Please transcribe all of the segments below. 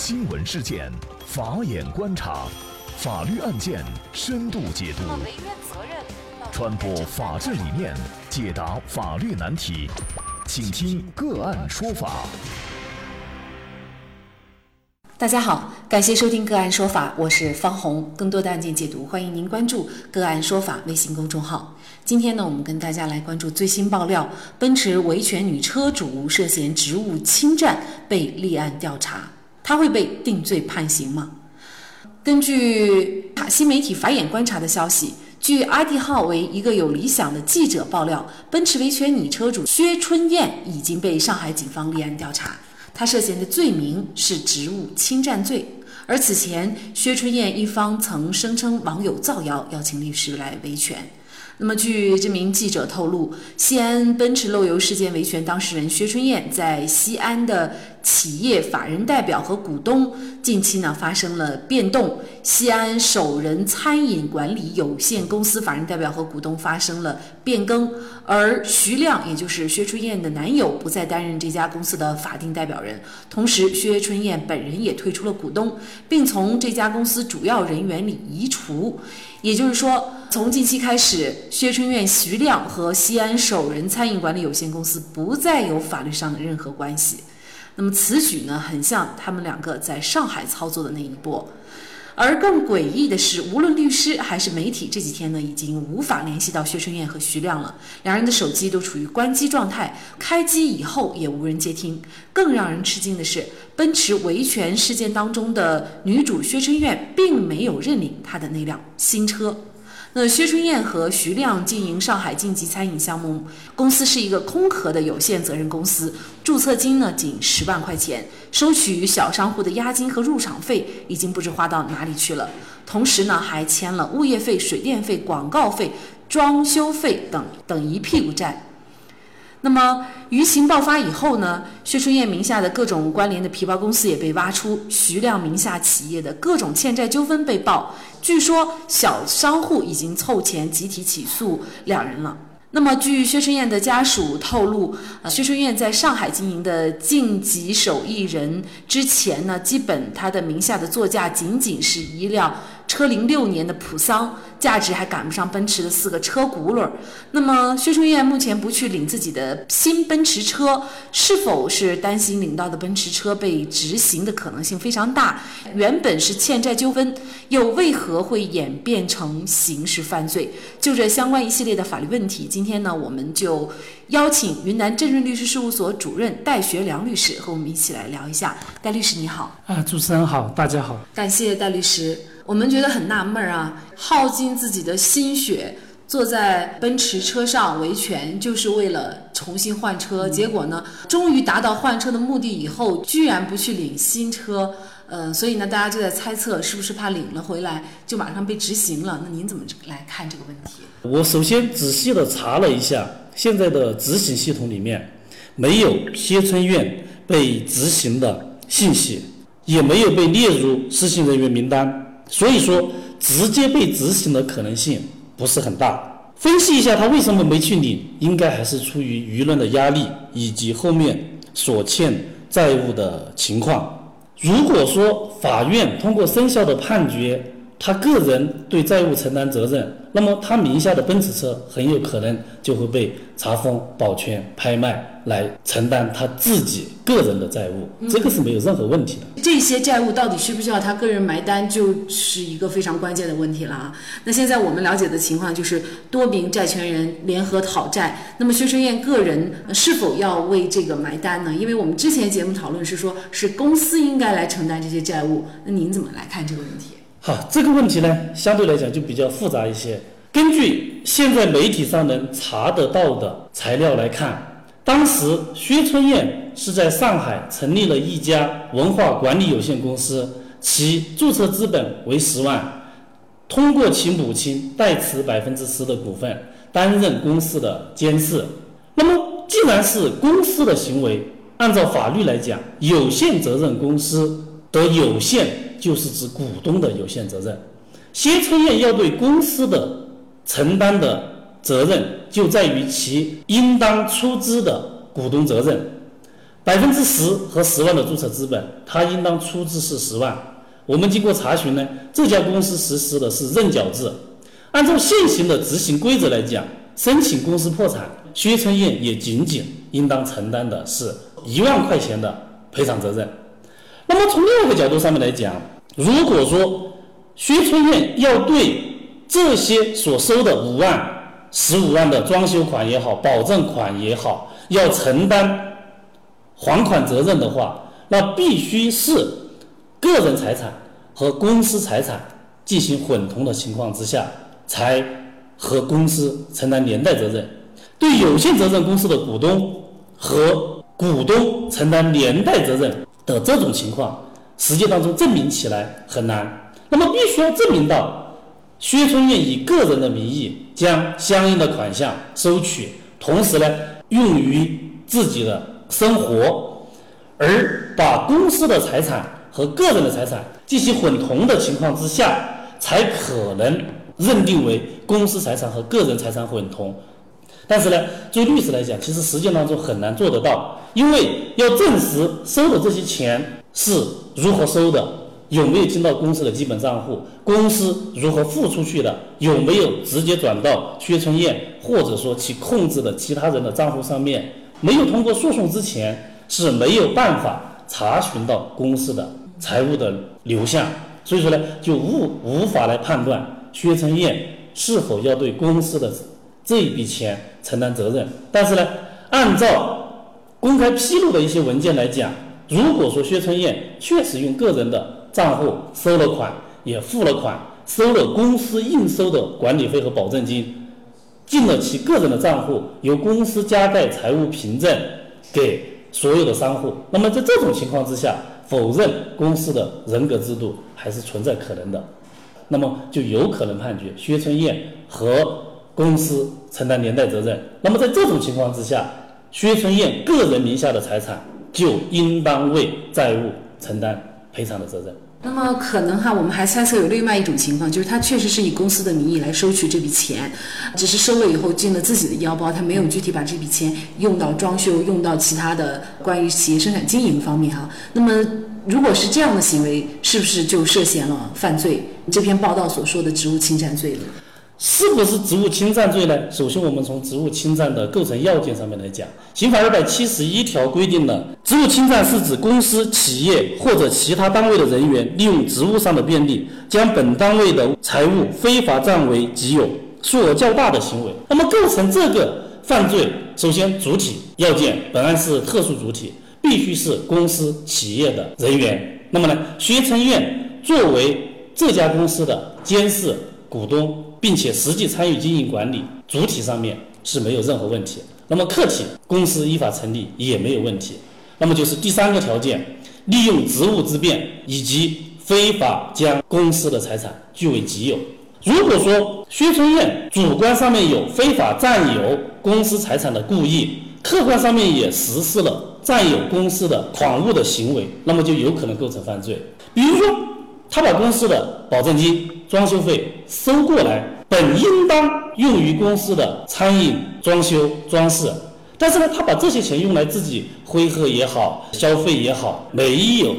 新闻事件，法眼观察，法律案件深度解读，传播法治理念，解答法律难题，请听个案说法。大家好，感谢收听个案说法，我是方红。更多的案件解读，欢迎您关注个案说法微信公众号。今天呢，我们跟大家来关注最新爆料：奔驰维权女车主涉嫌职务侵占被立案调查，他会被定罪判刑吗？根据新媒体法眼观察的消息，据 ID 号为一个有理想的记者爆料，奔驰维权女车主薛春燕已经被上海警方立案调查。她涉嫌的罪名是职务侵占罪，而此前薛春燕一方曾声称网友造谣，邀请律师来维权。那么，据这名记者透露，西安奔驰漏油事件维权当事人薛春燕在西安的企业法人代表和股东近期呢发生了变动，西安首人餐饮管理有限公司法人代表和股东发生了变更，而徐亮，也就是薛春燕的男友，不再担任这家公司的法定代表人，同时薛春燕本人也退出了股东，并从这家公司主要人员里移除。也就是说，从近期开始，薛春燕、徐亮和西安首人餐饮管理有限公司不再有法律上的任何关系。那么此举呢，很像他们两个在上海操作的那一波。而更诡异的是，无论律师还是媒体，这几天呢已经无法联系到薛春燕和徐亮了，两人的手机都处于关机状态，开机以后也无人接听。更让人吃惊的是，奔驰维权事件当中的女主薛春燕并没有认领她的那辆新车。那薛春燕和徐亮经营上海晋级餐饮项目公司是一个空壳的有限责任公司，注册金呢仅十万块钱，收取小商户的押金和入场费已经不知花到哪里去了。同时呢还签了物业费、水电费、广告费、装修费等等一屁股债。那么舆情爆发以后呢，薛春燕名下的各种关联的皮包公司也被挖出，徐亮名下企业的各种欠债纠纷被曝。据说小商户已经凑钱集体起诉两人了。那么据薛春燕的家属透露，呃，薛春燕在上海经营的晋级手艺人之前呢，基本他的名下的座驾仅仅是一辆。车龄六年的普桑，价值还赶不上奔驰的四个车轱辘。那么薛春燕目前不去领自己的新奔驰车，是否是担心领到的奔驰车被执行的可能性非常大？原本是欠债纠纷，又为何会演变成刑事犯罪？就这相关一系列的法律问题，今天呢，我们就邀请云南正润律师事务所主任戴学良律师和我们一起来聊一下。戴律师你好，啊，主持人好，大家好，感谢戴律师。我们觉得很纳闷儿啊，耗尽自己的心血坐在奔驰车上维权，就是为了重新换车。结果呢，终于达到换车的目的以后，居然不去领新车。呃，所以呢，大家就在猜测，是不是怕领了回来就马上被执行了？那您怎么来看这个问题？我首先仔细的查了一下，现在的执行系统里面没有薛春院被执行的信息，也没有被列入失信人员名单。所以说，直接被执行的可能性不是很大。分析一下他为什么没去领，应该还是出于舆论的压力以及后面所欠债务的情况。如果说法院通过生效的判决，他个人对债务承担责任，那么他名下的奔驰车很有可能就会被查封、保全、拍卖来承担他自己个人的债务，这个是没有任何问题的。这些债务到底需不需要他个人埋单，就是一个非常关键的问题了啊。那现在我们了解的情况就是多名债权人联合讨债，那么薛春燕个人是否要为这个埋单呢？因为我们之前节目讨论是说，是公司应该来承担这些债务，那您怎么来看这个问题？好，这个问题呢，相对来讲就比较复杂一些。根据现在媒体上能查得到的材料来看，当时薛春燕是在上海成立了一家文化管理有限公司，其注册资本为十万，通过其母亲代持百分之十的股份，担任公司的监事。那么，既然是公司的行为，按照法律来讲，有限责任公司的有限。就是指股东的有限责任，薛春燕要对公司的承担的责任，就在于其应当出资的股东责任。百分之十和十万的注册资本，他应当出资是十万。我们经过查询呢，这家公司实施的是认缴制。按照现行的执行规则来讲，申请公司破产，薛春燕也仅仅应当承担的是一万块钱的赔偿责任。那么从另一个角度上面来讲，如果说薛春燕要对这些所收的五万、十五万的装修款也好、保证款也好，要承担还款责任的话，那必须是。个人财产和公司财产进行混同的情况之下，才和公司承担连带责任。对有限责任公司的股东和股东承担连带责任的这种情况，实际当中证明起来很难。那么必须要证明到薛春燕以个人的名义将相应的款项收取，同时呢用于自己的生活，而把公司的财产。和个人的财产进行混同的情况之下，才可能认定为公司财产和个人财产混同。但是呢，作为律师来讲，其实实践当中很难做得到，因为要证实收的这些钱是如何收的，有没有进到公司的基本账户，公司如何付出去的，有没有直接转到薛春燕或者说其控制的其他人的账户上面，没有通过诉讼之前是没有办法查询到公司的。财务的流向，所以说呢，就无无法来判断薛春燕是否要对公司的这一笔钱承担责任。但是呢，按照公开披露的一些文件来讲，如果说薛春燕确实用个人的账户收了款，也付了款，收了公司应收的管理费和保证金，进了其个人的账户，由公司加盖财务凭证给所有的商户，那么在这种情况之下。否认公司的人格制度还是存在可能的，那么就有可能判决薛春燕和公司承担连带责任。那么在这种情况之下，薛春燕个人名下的财产就应当为债务承担赔偿的责任。那么可能哈，我们还猜测有另外一种情况，就是他确实是以公司的名义来收取这笔钱，只是收了以后进了自己的腰包，他没有具体把这笔钱用到装修、用到其他的关于企业生产经营方面哈。那么如果是这样的行为，是不是就涉嫌了犯罪？这篇报道所说的职务侵占罪呢？是不是职务侵占罪呢？首先，我们从职务侵占的构成要件上面来讲，《刑法》二百七十一条规定了，职务侵占是指公司、企业或者其他单位的人员利用职务上的便利，将本单位的财物非法占为己有，数额较大的行为。那么，构成这个犯罪，首先主体要件，本案是特殊主体，必须是公司、企业的人员。那么呢，薛春燕作为这家公司的监事、股东。并且实际参与经营管理，主体上面是没有任何问题。那么客体公司依法成立也没有问题。那么就是第三个条件，利用职务之便以及非法将公司的财产据为己有。如果说薛春燕主观上面有非法占有公司财产的故意，客观上面也实施了占有公司的款物的行为，那么就有可能构成犯罪。比如说。他把公司的保证金、装修费收过来，本应当用于公司的餐饮、装修、装饰，但是呢，他把这些钱用来自己挥霍也好、消费也好，没有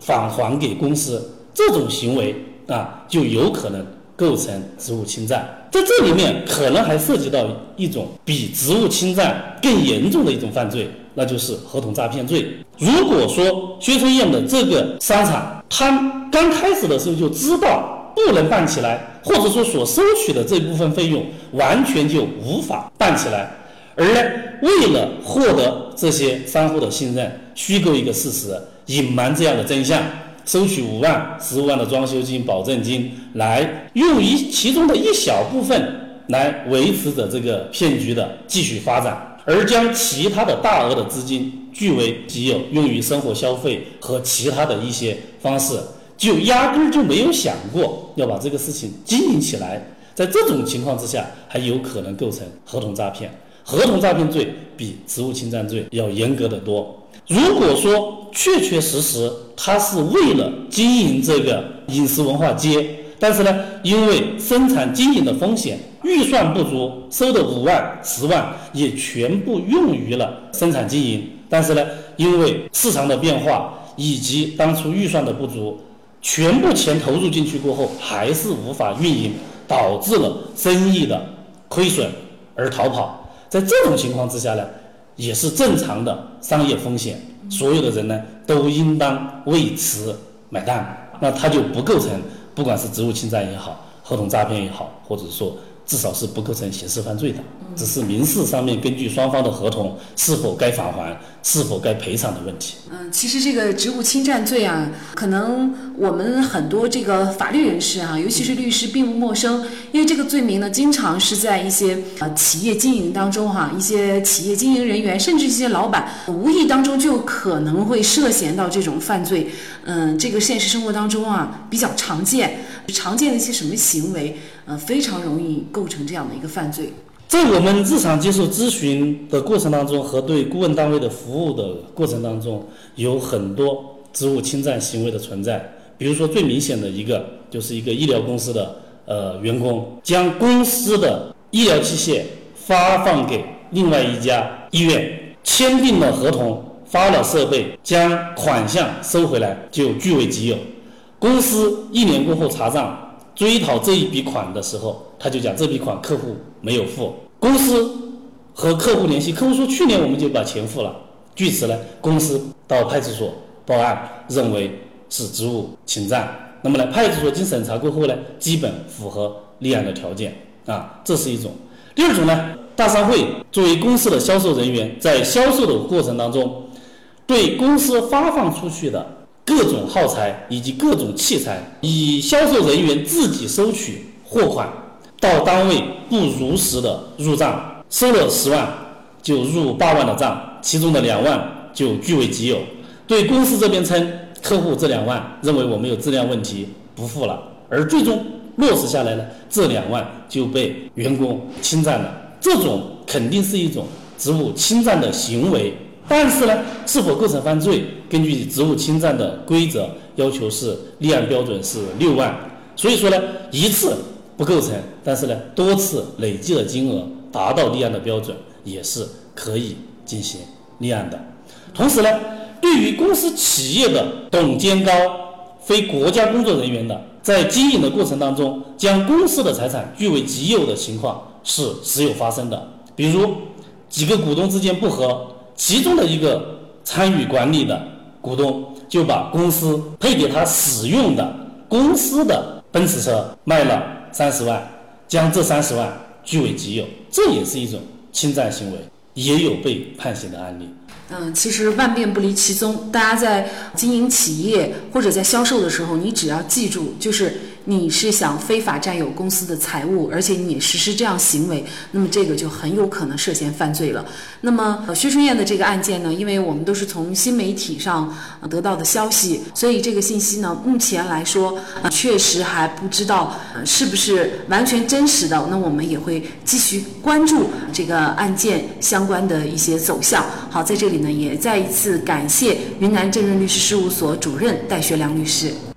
返还给公司，这种行为啊，就有可能构成职务侵占。在这里面，可能还涉及到一种比职务侵占更严重的一种犯罪，那就是合同诈骗罪。如果说薛春燕的这个商场，他刚开始的时候就知道不能办起来，或者说所收取的这部分费用完全就无法办起来，而呢，为了获得这些商户的信任，虚构一个事实，隐瞒这样的真相，收取五万、十五万的装修金、保证金，来用于其中的一小部分来维持着这个骗局的继续发展，而将其他的大额的资金据为己有，用于生活消费和其他的一些方式。就压根儿就没有想过要把这个事情经营起来，在这种情况之下，还有可能构成合同诈骗。合同诈骗罪比职务侵占罪要严格的多。如果说确确实实他是为了经营这个饮食文化街，但是呢，因为生产经营的风险，预算不足，收的五万、十万也全部用于了生产经营。但是呢，因为市场的变化以及当初预算的不足，全部钱投入进去过后，还是无法运营，导致了生意的亏损而逃跑。在这种情况之下呢，也是正常的商业风险，所有的人呢都应当为此买单，那他就不构成不管是职务侵占也好，合同诈骗也好，或者说。至少是不构成刑事犯罪的，只是民事上面根据双方的合同是否该返还、是否该赔偿的问题。嗯，其实这个职务侵占罪啊，可能我们很多这个法律人士啊，尤其是律师并不陌生，因为这个罪名呢，经常是在一些呃企业经营当中哈，一些企业经营人员甚至一些老板无意当中就可能会涉嫌到这种犯罪。嗯，这个现实生活当中啊比较常见，常见的一些什么行为？呃，非常容易构成这样的一个犯罪。在我们日常接受咨询的过程当中，和对顾问单位的服务的过程当中，有很多职务侵占行为的存在。比如说，最明显的一个，就是一个医疗公司的呃员工，将公司的医疗器械发放给另外一家医院，签订了合同，发了设备，将款项收回来就据为己有。公司一年过后查账。追讨这一笔款的时候，他就讲这笔款客户没有付，公司和客户联系，客户说去年我们就把钱付了。据此呢，公司到派出所报案，认为是职务侵占。那么呢，派出所经审查过后呢，基本符合立案的条件啊，这是一种。第二种呢，大商会作为公司的销售人员，在销售的过程当中，对公司发放出去的。各种耗材以及各种器材，以销售人员自己收取货款，到单位不如实的入账，收了十万就入八万的账，其中的两万就据为己有。对公司这边称，客户这两万认为我们有质量问题不付了，而最终落实下来呢，这两万就被员工侵占了。这种肯定是一种职务侵占的行为。但是呢，是否构成犯罪？根据职务侵占的规则要求是立案标准是六万，所以说呢，一次不构成，但是呢，多次累计的金额达到立案的标准，也是可以进行立案的。同时呢，对于公司企业的董监高非国家工作人员的，在经营的过程当中，将公司的财产据为己有的情况是时有发生的，比如几个股东之间不和。其中的一个参与管理的股东就把公司配给他使用的公司的奔驰车卖了三十万，将这三十万据为己有，这也是一种侵占行为，也有被判刑的案例。嗯，其实万变不离其宗，大家在经营企业或者在销售的时候，你只要记住，就是。你是想非法占有公司的财物，而且你实施这样行为，那么这个就很有可能涉嫌犯罪了。那么薛春燕的这个案件呢，因为我们都是从新媒体上得到的消息，所以这个信息呢，目前来说确实还不知道是不是完全真实的。那我们也会继续关注这个案件相关的一些走向。好，在这里呢，也再一次感谢云南正润律师事务所主任戴学良律师。